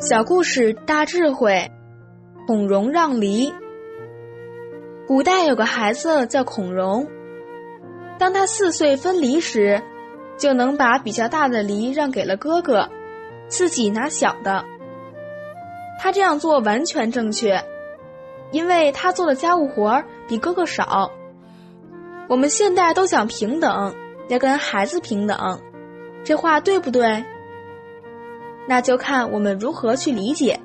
小故事大智慧，孔融让梨。古代有个孩子叫孔融，当他四岁分梨时，就能把比较大的梨让给了哥哥，自己拿小的。他这样做完全正确，因为他做的家务活比哥哥少。我们现代都讲平等，要跟孩子平等，这话对不对？那就看我们如何去理解，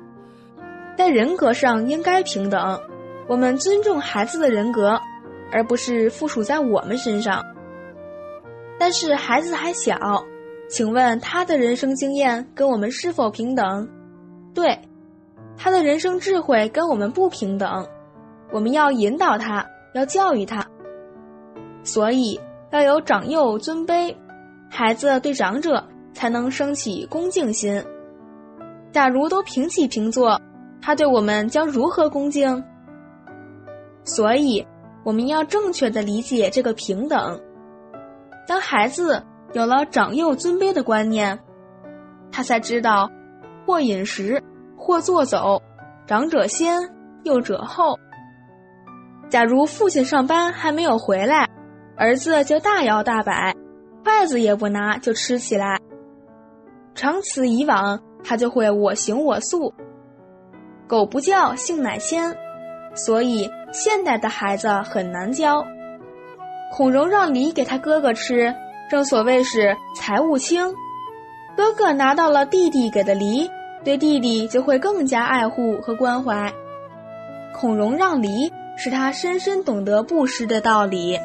在人格上应该平等，我们尊重孩子的人格，而不是附属在我们身上。但是孩子还小，请问他的人生经验跟我们是否平等？对，他的人生智慧跟我们不平等，我们要引导他，要教育他。所以要有长幼尊卑，孩子对长者才能升起恭敬心。假如都平起平坐，他对我们将如何恭敬？所以，我们要正确的理解这个平等。当孩子有了长幼尊卑的观念，他才知道，或饮食，或坐走，长者先，幼者后。假如父亲上班还没有回来，儿子就大摇大摆，筷子也不拿就吃起来。长此以往。他就会我行我素，狗不叫性乃迁，所以现代的孩子很难教。孔融让梨给他哥哥吃，正所谓是财物轻，哥哥拿到了弟弟给的梨，对弟弟就会更加爱护和关怀。孔融让梨，使他深深懂得布施的道理。